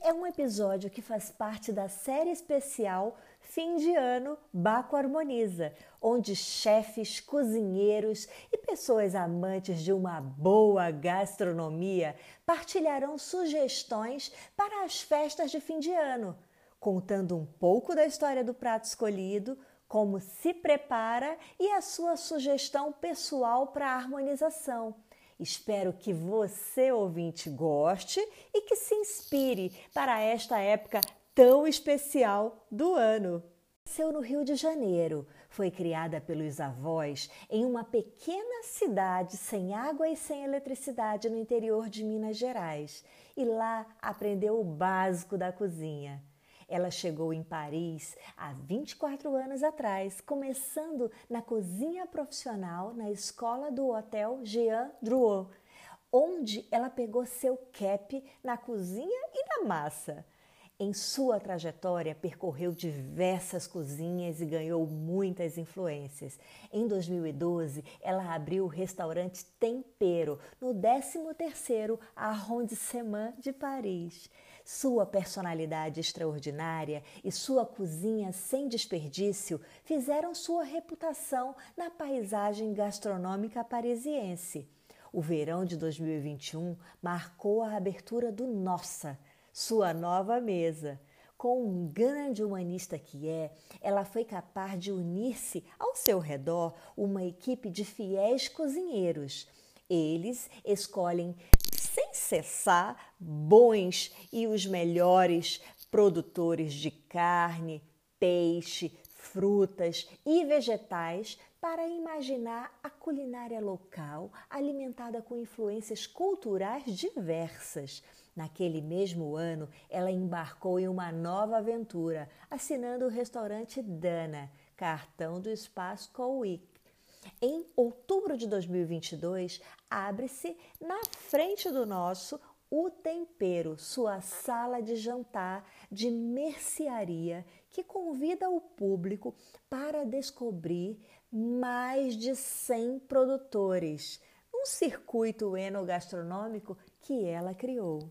é um episódio que faz parte da série especial Fim de Ano Baco Harmoniza, onde chefes, cozinheiros e pessoas amantes de uma boa gastronomia partilharão sugestões para as festas de fim de ano, contando um pouco da história do prato escolhido, como se prepara e a sua sugestão pessoal para a harmonização. Espero que você, ouvinte, goste e que se inspire para esta época tão especial do ano. Nasceu no Rio de Janeiro, foi criada pelos avós em uma pequena cidade sem água e sem eletricidade no interior de Minas Gerais e lá aprendeu o básico da cozinha. Ela chegou em Paris há 24 anos atrás, começando na cozinha profissional na escola do Hotel Jean Drouot, onde ela pegou seu cap na cozinha e na massa. Em sua trajetória, percorreu diversas cozinhas e ganhou muitas influências. Em 2012, ela abriu o restaurante Tempero, no 13º Arrondissement de Paris. Sua personalidade extraordinária e sua cozinha sem desperdício fizeram sua reputação na paisagem gastronômica parisiense. O verão de 2021 marcou a abertura do Nossa, sua nova mesa. Com um grande humanista que é, ela foi capaz de unir-se ao seu redor uma equipe de fiéis cozinheiros. Eles escolhem sem cessar bons e os melhores produtores de carne, peixe, frutas e vegetais para imaginar a culinária local alimentada com influências culturais diversas. Naquele mesmo ano, ela embarcou em uma nova aventura, assinando o restaurante Dana, cartão do Espaço Cowick em outubro de 2022, abre-se na frente do nosso o Tempero, sua sala de jantar de mercearia que convida o público para descobrir mais de 100 produtores, um circuito enogastronômico que ela criou.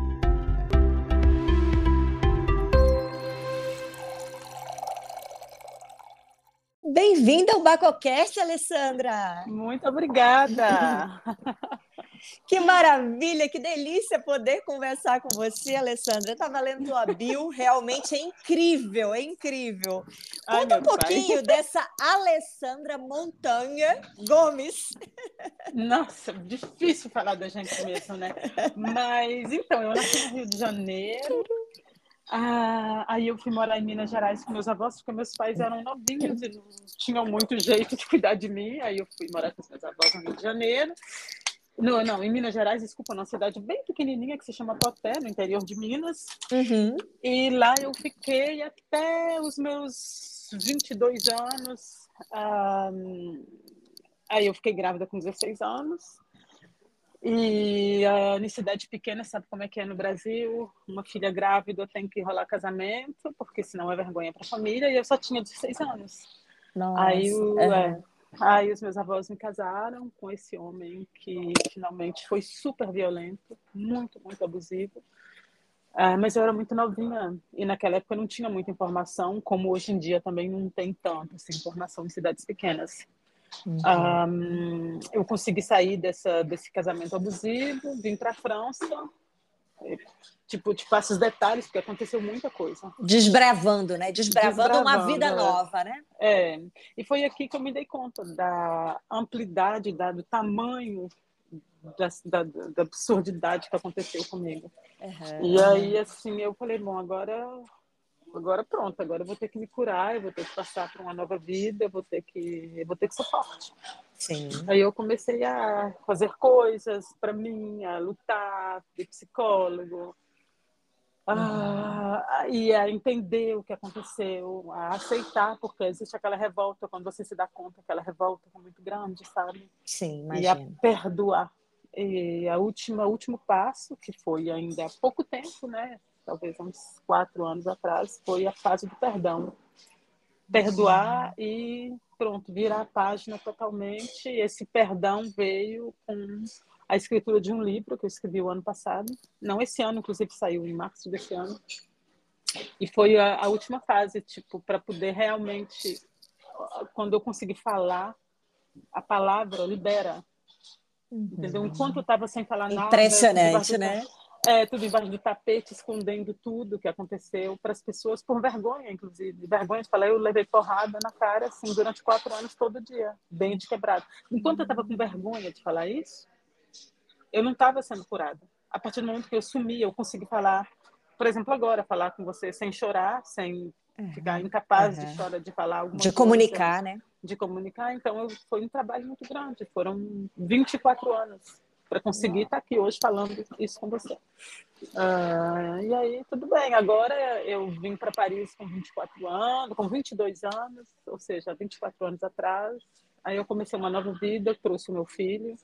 Bem-vinda ao Bacocast, Alessandra! Muito obrigada! que maravilha, que delícia poder conversar com você, Alessandra. Eu estava lendo tua bio, realmente é incrível, é incrível. Conta Ai, um pouquinho pai. dessa Alessandra Montanha Gomes. Nossa, difícil falar da gente mesmo, né? Mas, então, eu nasci no Rio de Janeiro, ah, aí eu fui morar em Minas Gerais com meus avós, porque meus pais eram novinhos e não tinham muito jeito de cuidar de mim. Aí eu fui morar com os meus avós no Rio de Janeiro. Não, não, em Minas Gerais, desculpa, numa cidade bem pequenininha que se chama Poté, no interior de Minas. Uhum. E lá eu fiquei até os meus 22 anos. Ah, aí eu fiquei grávida com 16 anos. E a cidade pequena sabe como é que é no Brasil. Uma filha grávida tem que rolar casamento, porque senão é vergonha para a família. E eu só tinha 16 anos. Nossa. Aí, o, é, aí os meus avós me casaram com esse homem que finalmente foi super violento, muito, muito abusivo. É, mas eu era muito novinha e naquela época não tinha muita informação, como hoje em dia também não tem tanto assim, informação em cidades pequenas. Uhum. Um, eu consegui sair dessa, desse casamento abusivo, vim para a França. Tipo, te passo os detalhes, porque aconteceu muita coisa. Desbravando, né? Desbravando, Desbravando uma vida é. nova, né? É. E foi aqui que eu me dei conta da amplidade, da, do tamanho, da, da, da absurdidade que aconteceu comigo. Uhum. E aí, assim, eu falei, bom, agora agora pronto, agora eu vou ter que me curar, eu vou ter que passar para uma nova vida, eu vou ter que, eu vou ter que ser forte. Sim. Aí eu comecei a fazer coisas para mim, a lutar, de psicólogo. Ah, e a entender o que aconteceu, a aceitar, porque existe aquela revolta, quando você se dá conta, aquela revolta é muito grande, sabe? Sim, imagina. E a perdoar. E a última, o último passo, que foi ainda há pouco tempo, né? Talvez uns quatro anos atrás, foi a fase do perdão. Perdoar e pronto, virar a página totalmente. Esse perdão veio com a escritura de um livro que eu escrevi o ano passado. Não esse ano, inclusive saiu em março desse ano. E foi a, a última fase, tipo, para poder realmente, quando eu consegui falar, a palavra libera. Uhum. Entendeu? Enquanto eu estava sem falar nada. Impressionante, né? É, tudo embaixo do tapete, escondendo tudo que aconteceu para as pessoas, por vergonha, inclusive. Vergonha de falar, eu levei porrada na cara, assim, durante quatro anos, todo dia, bem de quebrado. Enquanto eu estava com vergonha de falar isso, eu não estava sendo curada. A partir do momento que eu sumi, eu consegui falar, por exemplo, agora, falar com você sem chorar, sem uhum. ficar incapaz uhum. de chorar, de falar alguma De comunicar, né? De comunicar. Então, foi um trabalho muito grande. Foram 24 anos para conseguir estar tá aqui hoje falando isso com você. Uh, e aí, tudo bem. Agora eu vim para Paris com 24 anos, com 22 anos, ou seja, 24 anos atrás. Aí eu comecei uma nova vida, trouxe o meu filho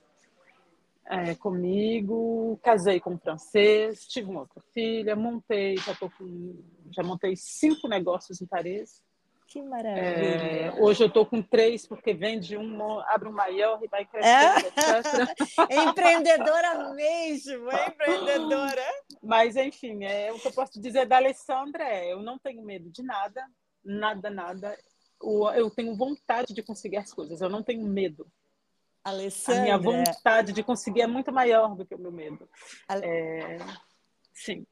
é, comigo, casei com um francês, tive uma outra filha, montei, já, tô com, já montei cinco negócios em Paris. Que maravilha! É, hoje eu estou com três, porque vende um, abre um maior e vai crescendo, é? empreendedora mesmo, é empreendedora. Mas, enfim, é, o que eu posso dizer da Alessandra é: eu não tenho medo de nada, nada, nada. Eu tenho vontade de conseguir as coisas, eu não tenho medo. Alessandra. A minha vontade de conseguir é muito maior do que o meu medo. É... Sim.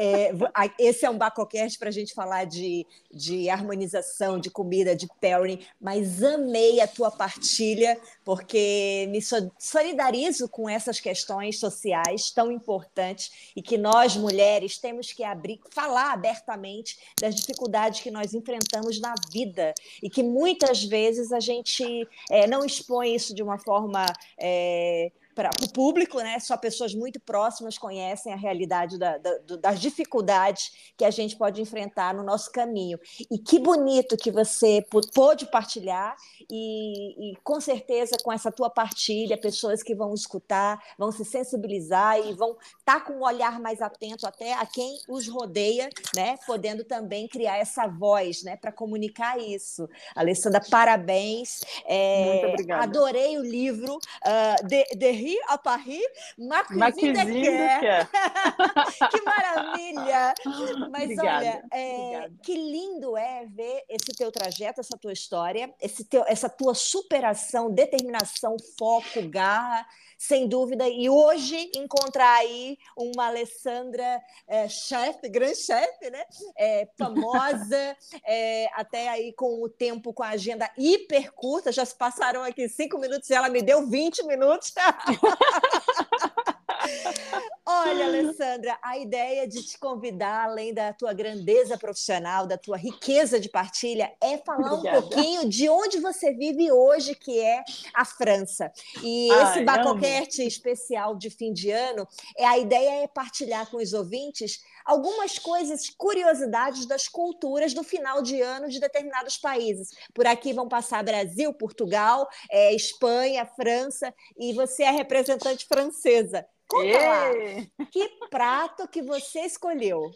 É, esse é um Bacocast para a gente falar de, de harmonização, de comida, de pairing, mas amei a tua partilha, porque me solidarizo com essas questões sociais tão importantes e que nós, mulheres, temos que abrir, falar abertamente das dificuldades que nós enfrentamos na vida e que muitas vezes a gente é, não expõe isso de uma forma. É, para o público, né? Só pessoas muito próximas conhecem a realidade da, da, das dificuldades que a gente pode enfrentar no nosso caminho. E que bonito que você pôde partilhar e, e, com certeza com essa tua partilha, pessoas que vão escutar, vão se sensibilizar e vão estar tá com um olhar mais atento até a quem os rodeia, né? Podendo também criar essa voz, né? Para comunicar isso. Alessandra, parabéns. É, muito obrigada. Adorei o livro uh, de, de Paris, a Paris, ma cuisine, que maravilha! Mas Obrigada. olha, é, que lindo é ver esse teu trajeto, essa tua história, esse teu, essa tua superação, determinação, foco, garra sem dúvida. E hoje encontrar aí uma Alessandra é, chefe, grande chefe, né? É, famosa, é, até aí com o tempo, com a agenda hiper curta, já se passaram aqui cinco minutos e ela me deu 20 minutos. Olha, Alessandra, a ideia de te convidar, além da tua grandeza profissional, da tua riqueza de partilha, é falar Obrigada. um pouquinho de onde você vive hoje, que é a França. E Ai, esse Bacocast especial de fim de ano, é a ideia é partilhar com os ouvintes algumas coisas, curiosidades das culturas do final de ano de determinados países. Por aqui vão passar Brasil, Portugal, é, Espanha, França, e você é representante francesa. Conta lá, que prato que você escolheu?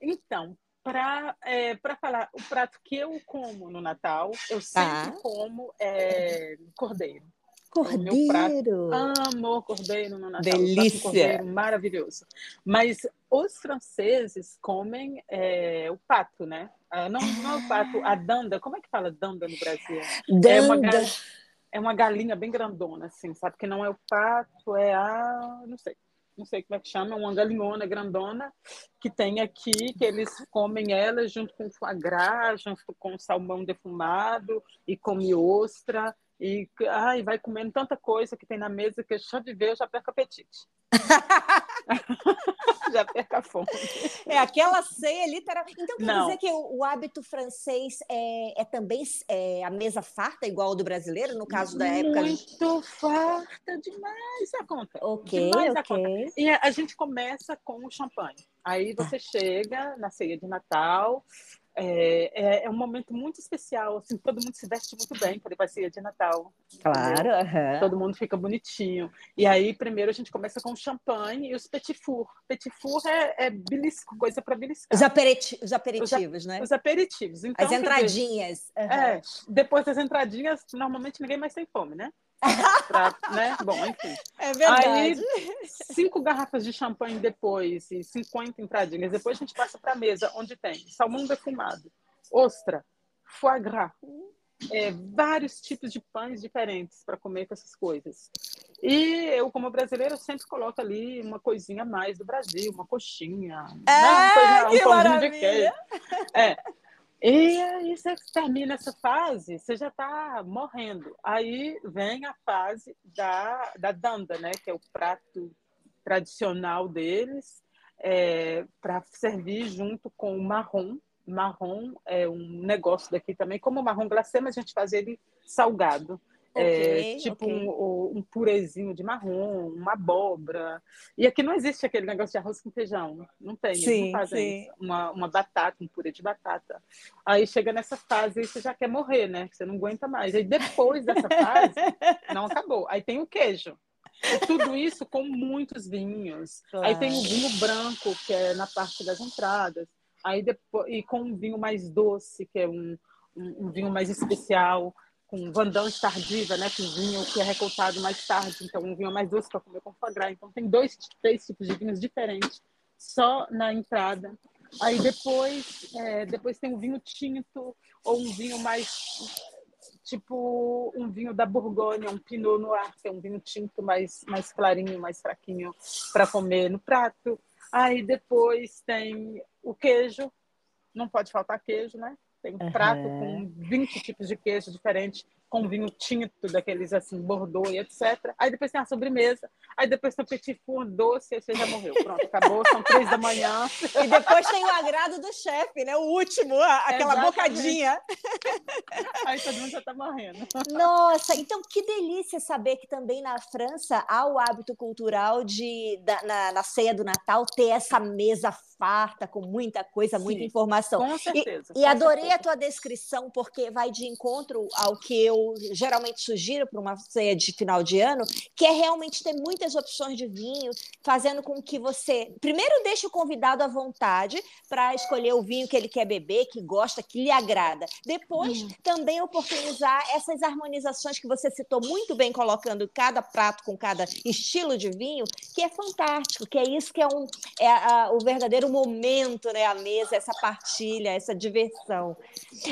Então, para é, falar, o prato que eu como no Natal, eu sempre ah. como é, cordeiro. Cordeiro! Amo cordeiro no Natal. Delícia! cordeiro maravilhoso. Mas os franceses comem é, o pato, né? Ah, não, não é o pato, a danda. Como é que fala danda no Brasil? Danda. É uma, é uma galinha bem grandona, assim, sabe? Que não é o pato, é a. Não sei. Não sei como é que chama, uma galinhona grandona que tem aqui, que eles comem ela junto com foie gras, junto com salmão defumado e come ostra. E ai, vai comendo tanta coisa que tem na mesa que só de ver eu já perco apetite. já perca a fome. É aquela ceia literal. Então quer Não. dizer que o, o, hábito francês é, é também é, a mesa farta, igual ao do brasileiro, no caso da época? Muito farta demais a conta. Ok, demais ok. Conta. E a, a gente começa com o champanhe. Aí você chega na ceia de Natal, é, é, é, um momento muito especial, assim, todo mundo se veste muito bem para ir para ceia de Natal. Claro, uhum. todo mundo fica bonitinho. E aí, primeiro, a gente começa com o champanhe e os petit four. Petit four é, é belisco, coisa para beliscar. Os, aperiti os aperitivos, os, né? Os aperitivos. Então, As entradinhas. Uhum. É, depois das entradinhas, normalmente ninguém mais tem fome, né? Pra, né? Bom, enfim. É verdade. Aí, cinco garrafas de champanhe depois e 50 entradinhas. Depois a gente passa para a mesa, onde tem salmão defumado, ostra, foie gras, é, vários tipos de pães diferentes para comer com essas coisas. E eu, como brasileira, sempre coloco ali uma coisinha a mais do Brasil, uma coxinha, é, né? coisa, um pãozinho de queijo. É. E aí você termina essa fase, você já está morrendo. Aí vem a fase da, da danda, né? Que é o prato tradicional deles, é, para servir junto com o marrom. Marrom é um negócio daqui também, como o marrom glacê, mas a gente faz ele salgado. Okay, é, tipo okay. um, um, purezinho de marrom, uma abóbora. E aqui não existe aquele negócio de arroz com feijão. Não tem, sim, eles não fazem isso. Uma, uma batata, um purê de batata. Aí chega nessa fase e você já quer morrer, né? Você não aguenta mais. Aí depois dessa fase, não acabou. Aí tem o queijo. E tudo isso com muitos vinhos. Claro. Aí tem o vinho branco, que é na parte das entradas. Aí depois, e com um vinho mais doce, que é um, um, um vinho mais especial com vendange tardiva, né, com vinho que é recoltado mais tarde, então um vinho mais doce para comer com foie gras. Então tem dois, três tipos de vinhos diferentes só na entrada. Aí depois, é, depois tem um vinho tinto ou um vinho mais tipo um vinho da Borgonha, um Pinot Noir, que é um vinho tinto mais mais clarinho, mais fraquinho para comer no prato. Aí depois tem o queijo, não pode faltar queijo, né? Tem um uhum. prato com 20 tipos de queijo diferentes, com vinho tinto, daqueles assim, Bordeaux e etc. Aí depois tem a sobremesa, aí depois tem o petit four doce, aí você já morreu. Pronto, acabou, são três da manhã. E depois tem o agrado do chefe, né? O último, aquela Exatamente. bocadinha. Aí todo mundo já tá morrendo. Nossa, então que delícia saber que também na França há o hábito cultural de, da, na, na ceia do Natal, ter essa mesa farta, com muita coisa, Sim, muita informação. Com certeza. E, e adorei certeza. a tua descrição, porque vai de encontro ao que eu geralmente sugiro para uma ceia de final de ano, que é realmente ter muitas opções de vinho, fazendo com que você, primeiro, deixe o convidado à vontade para escolher o vinho que ele quer beber, que gosta, que lhe agrada. Depois, hum. também oportunizar essas harmonizações que você citou muito bem, colocando cada prato com cada estilo de vinho, que é fantástico, que é isso que é, um, é a, o verdadeiro momento, né, a mesa, essa partilha, essa diversão.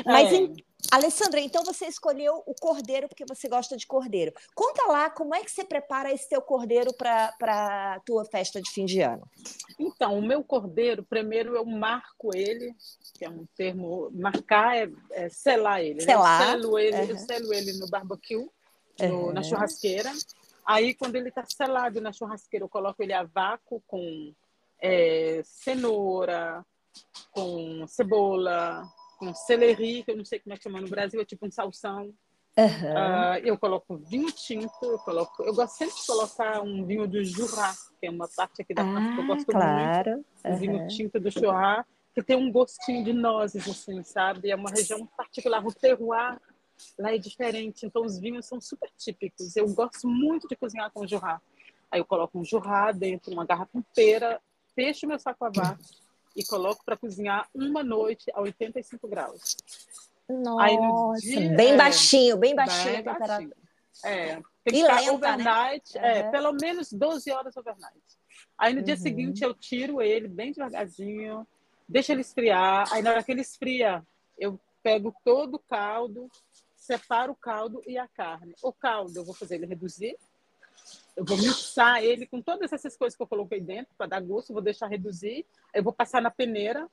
Mas, é. em, Alessandra, então você escolheu o cordeiro porque você gosta de cordeiro. Conta lá como é que você prepara esse teu cordeiro para a tua festa de fim de ano. Então, o meu cordeiro, primeiro eu marco ele, que é um termo, marcar é, é selar ele. Selar. Né? Eu, selo ele uhum. eu selo ele no barbecue, no, uhum. na churrasqueira. Aí, quando ele está selado na churrasqueira, eu coloco ele a vácuo com é, cenoura, com cebola, com celery, que eu não sei como é que chama no Brasil, é tipo um salsão. Uhum. Uh, eu coloco vinho tinto, eu coloco, eu gosto sempre de colocar um vinho do Jura, que é uma parte aqui da ah, parte que eu gosto claro. muito, um uhum. vinho tinto do Jura, que tem um gostinho de nozes, assim, sabe? É uma região particular, o terroir lá é diferente, então os vinhos são super típicos. Eu gosto muito de cozinhar com Jura. Aí eu coloco um Jura dentro, uma garrafa inteira, fecho meu saco a vácuo e coloco para cozinhar uma noite a 85 graus. Nossa, dia, bem é, baixinho, bem baixinho bem a temperatura. É, tem que e ficar lenta, né? overnight, né? é, uhum. pelo menos 12 horas overnight. Aí no uhum. dia seguinte eu tiro ele bem devagarzinho, deixo ele esfriar. Aí na hora que ele esfria, eu pego todo o caldo, separo o caldo e a carne. O caldo eu vou fazer ele reduzir, eu vou mixar ele com todas essas coisas que eu coloquei dentro para dar gosto, vou deixar reduzir, eu vou passar na peneira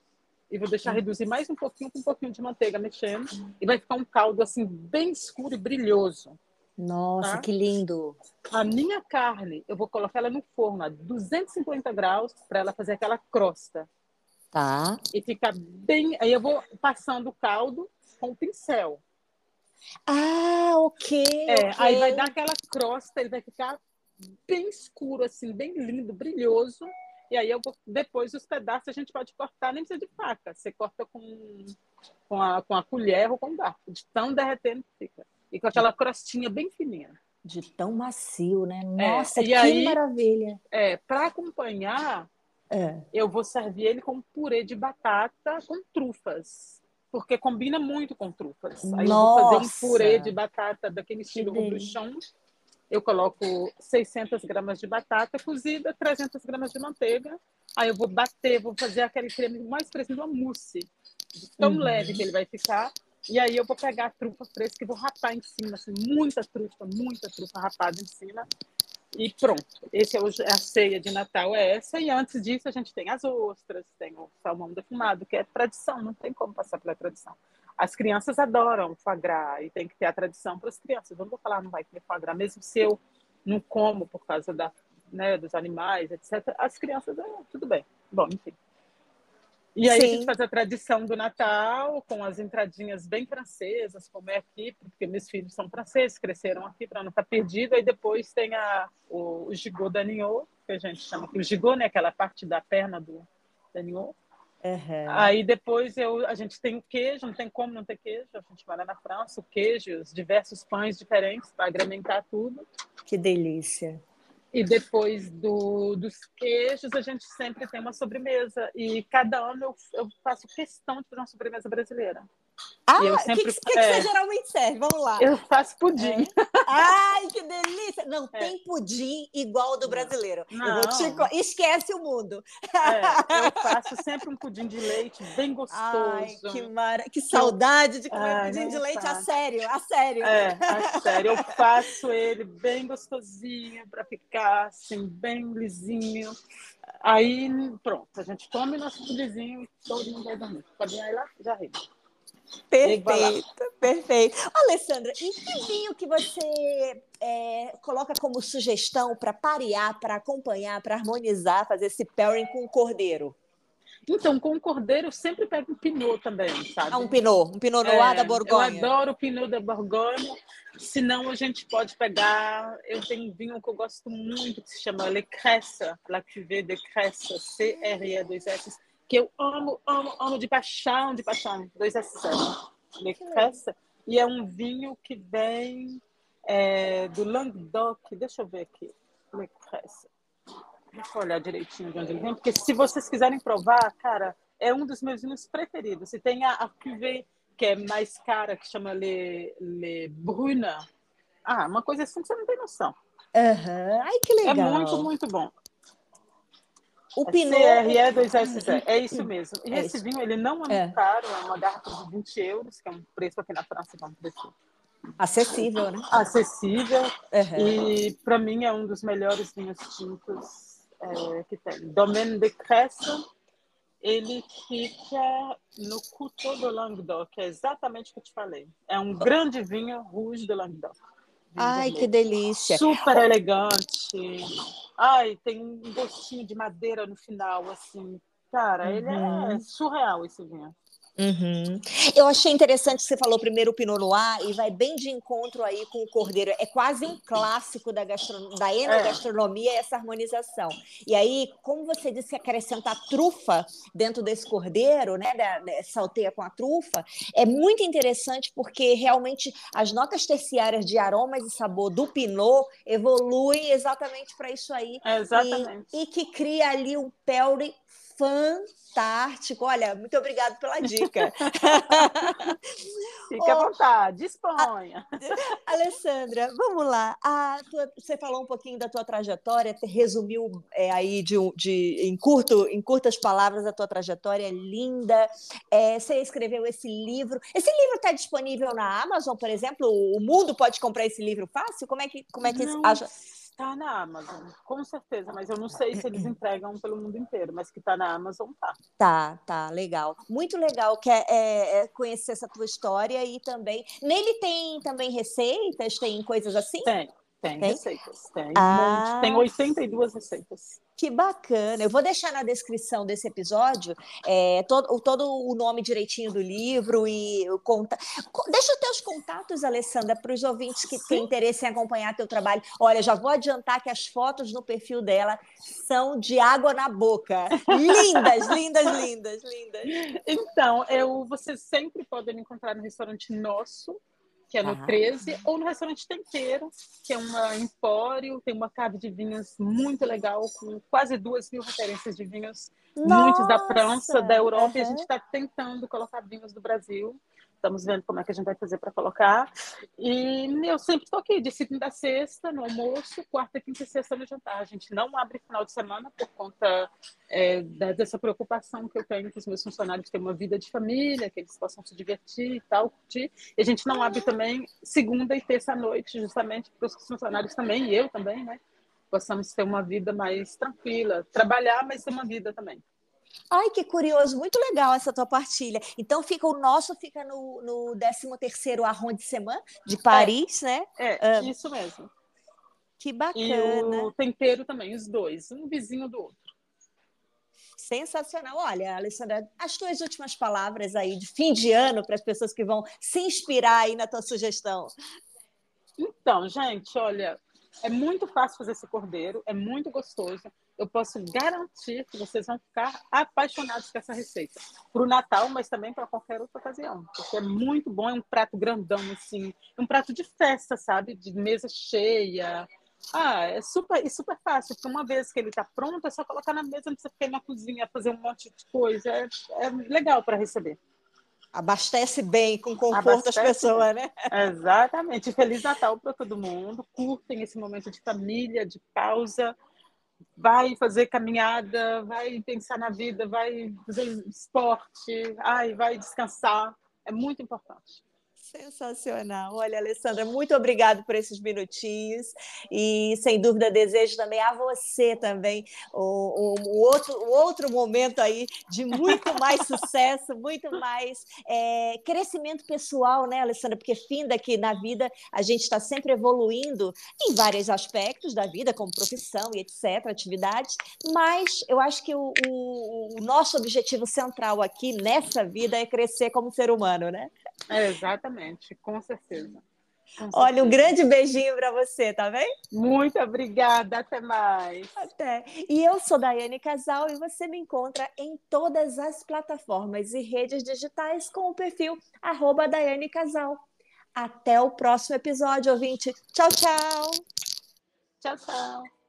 e vou deixar reduzir mais um pouquinho com um pouquinho de manteiga mexendo e vai ficar um caldo assim bem escuro e brilhoso. Nossa, tá? que lindo! A minha carne, eu vou colocar ela no forno a 250 graus para ela fazer aquela crosta. Tá. E ficar bem. Aí eu vou passando o caldo com o pincel. Ah, ok. É, okay. aí vai dar aquela crosta, ele vai ficar bem escuro, assim, bem lindo, brilhoso. E aí eu depois os pedaços a gente pode cortar, nem precisa de faca. Você corta com, com, a, com a colher ou com o garfo, de tão derretendo que fica. E com aquela crostinha bem fininha. De tão macio, né? É, Nossa, é, que aí, maravilha! É, para acompanhar, é. eu vou servir ele com purê de batata com trufas. Porque combina muito com trufas. Aí Nossa, eu vou fazer um purê de batata daquele estilo bruxão eu coloco 600 gramas de batata cozida, 300 gramas de manteiga. Aí eu vou bater, vou fazer aquele creme mais parecido uma mousse, tão uhum. leve que ele vai ficar. E aí eu vou pegar a trufa fresca e vou rapar em cima, assim, muita trufa, muita trufa rapada em cima. E pronto. Esse é, a ceia de Natal é essa. E antes disso a gente tem as ostras, tem o salmão defumado, que é tradição, não tem como passar pela tradição. As crianças adoram foie gras e tem que ter a tradição para as crianças. Eu não vou falar não vai comer foie gras, mesmo se eu não como por causa da, né, dos animais, etc. As crianças, é, tudo bem. Bom, enfim. E aí Sim. a gente faz a tradição do Natal com as entradinhas bem francesas, como é aqui, porque meus filhos são franceses, cresceram aqui para não estar perdido. Aí depois tem a, o, o gigot d'agneau, que a gente chama aqui. O gigot, né, aquela parte da perna do d'agneau. Uhum. Aí depois eu, a gente tem o queijo, não tem como não ter queijo. A gente mora na França, o queijo, os diversos pães diferentes para agrementar tudo. Que delícia. E depois do, dos queijos, a gente sempre tem uma sobremesa. E cada ano eu, eu faço questão de fazer uma sobremesa brasileira. Ah, o que, que, que, é, você geralmente serve? Vamos lá. Eu faço pudim. É. Ai, que delícia! Não é. tem pudim igual ao do brasileiro. Não. Te... Esquece o mundo. É, eu faço sempre um pudim de leite bem gostoso. Ai, que, mara... que saudade de comer Ai, pudim de leite a sério, a sério. É, a sério. Eu faço ele bem gostosinho para ficar assim, bem lisinho. Aí, pronto, a gente come nosso pudimzinho e todo mundo vai dormir. Pode ir lá, já ri. Perfeito, perfeito. Alessandra, e que vinho que você é, coloca como sugestão para parear, para acompanhar, para harmonizar, fazer esse pairing com o cordeiro? Então, com o cordeiro, eu sempre pego um pinot também, sabe? Ah, um pinot, um pinot noir é, da Borgonha. Eu adoro o pinot da Borgonha. Se não, a gente pode pegar... Eu tenho um vinho que eu gosto muito, que se chama Le Cresse, La Cuvée de Cresse, C-R-E-2-S que eu amo, amo, amo de paixão, de paixão. Dois s Lecressa. E é um vinho que vem é, do Languedoc. Deixa eu ver aqui. Lecressa. Deixa eu olhar direitinho de onde ele vem, porque se vocês quiserem provar, cara, é um dos meus vinhos preferidos. E tem a, a cuvée que é mais cara, que chama Le, Le Bruna. Ah, uma coisa assim que você não tem noção. Uhum. Ai, que legal. É muito, muito bom. O é Pinot. CRE 2SZ, é isso mesmo. E é esse isso. vinho, ele não é, é muito caro, é uma garrafa de 20 euros, que é um preço aqui na França, que é um preço acessível, né? Acessível. Uhum. E para mim é um dos melhores vinhos tintos é, que tem. Domaine de Cresse, ele fica no Couteau de Languedoc, que é exatamente o que eu te falei. É um grande vinho rouge de Languedoc. Ai, que delícia. Super elegante. Ai, tem um gostinho de madeira no final, assim. Cara, uhum. ele é uhum. surreal esse vinho. Uhum. Eu achei interessante que você falou primeiro o Pinot Noir e vai bem de encontro aí com o Cordeiro. É quase um clássico da, gastron... da enogastronomia é. essa harmonização. E aí, como você disse que acrescentar trufa dentro desse Cordeiro, né, da, da, salteia com a trufa, é muito interessante porque realmente as notas terciárias de aromas e sabor do Pinot evoluem exatamente para isso aí. É exatamente. E, e que cria ali um pelre fantástico. Olha, muito obrigada pela dica. Fique oh, à vontade, disponha. A, Alessandra, vamos lá. Tua, você falou um pouquinho da tua trajetória, resumiu é, aí de, de, em, curto, em curtas palavras a tua trajetória linda. É, você escreveu esse livro. Esse livro está disponível na Amazon, por exemplo? O mundo pode comprar esse livro fácil? Como é que, como é que acha? Tá na Amazon, com certeza, mas eu não sei se eles entregam pelo mundo inteiro, mas que tá na Amazon, tá. Tá, tá, legal. Muito legal que é, é, é conhecer essa tua história e também. Nele tem também receitas, tem coisas assim? Tem, tem, tem? receitas. Tem, ah. tem 82 receitas. Que bacana! Eu vou deixar na descrição desse episódio é, todo, todo o nome direitinho do livro e o conta. Deixa os teus contatos, Alessandra, para os ouvintes que têm interesse em acompanhar teu trabalho. Olha, já vou adiantar que as fotos no perfil dela são de água na boca. Lindas, lindas, lindas, lindas. Então, eu, vocês sempre podem me encontrar no restaurante nosso que é no ah. 13, ou no restaurante Tempero, que é uma empório, tem uma cave de vinhos muito legal, com quase duas mil referências de vinhos, Nossa. muitos da França, da Europa, uhum. e a gente está tentando colocar vinhos do Brasil. Estamos vendo como é que a gente vai fazer para colocar. E eu sempre estou aqui, de segunda a sexta, no almoço, quarta, quinta e sexta no jantar. A gente não abre final de semana por conta é, dessa preocupação que eu tenho com os meus funcionários ter uma vida de família, que eles possam se divertir e tal, curtir. E a gente não abre também segunda e terça à noite, justamente para os funcionários também, e eu também, né? Possamos ter uma vida mais tranquila, trabalhar, mas ter uma vida também. Ai, que curioso, muito legal essa tua partilha. Então fica o nosso fica no, no 13º arrondissement de Paris, é, né? É, uh, isso mesmo. Que bacana. E o tempero também, os dois, um vizinho do outro. Sensacional. Olha, Alessandra, as tuas últimas palavras aí de fim de ano para as pessoas que vão se inspirar aí na tua sugestão. Então, gente, olha, é muito fácil fazer esse cordeiro, é muito gostoso eu posso garantir que vocês vão ficar apaixonados com essa receita. Para o Natal, mas também para qualquer outra ocasião. Porque é muito bom, é um prato grandão, assim. É um prato de festa, sabe? De mesa cheia. Ah, é super, é super fácil, porque uma vez que ele está pronto, é só colocar na mesa, não precisa ficar na cozinha, fazer um monte de coisa. É, é legal para receber. Abastece bem, com conforto Abastece as pessoas, bem. né? Exatamente. Feliz Natal para todo mundo. Curtem esse momento de família, de pausa vai fazer caminhada, vai pensar na vida, vai fazer esporte, ai, vai descansar. É muito importante. Sensacional. Olha, Alessandra, muito obrigado por esses minutinhos e, sem dúvida, desejo também a você também o, o, o outro, o outro momento aí de muito mais sucesso, muito mais é, crescimento pessoal, né, Alessandra? Porque fim daqui na vida a gente está sempre evoluindo em vários aspectos da vida, como profissão e etc., atividades, mas eu acho que o, o, nosso objetivo central aqui nessa vida é crescer como ser humano, né? É, exatamente, com certeza. Com Olha, um grande beijinho para você, tá bem? Muito obrigada, até mais. Até. E eu sou Daiane Casal e você me encontra em todas as plataformas e redes digitais com o perfil arroba Daiane Casal. Até o próximo episódio, ouvinte. Tchau, tchau. Tchau, tchau.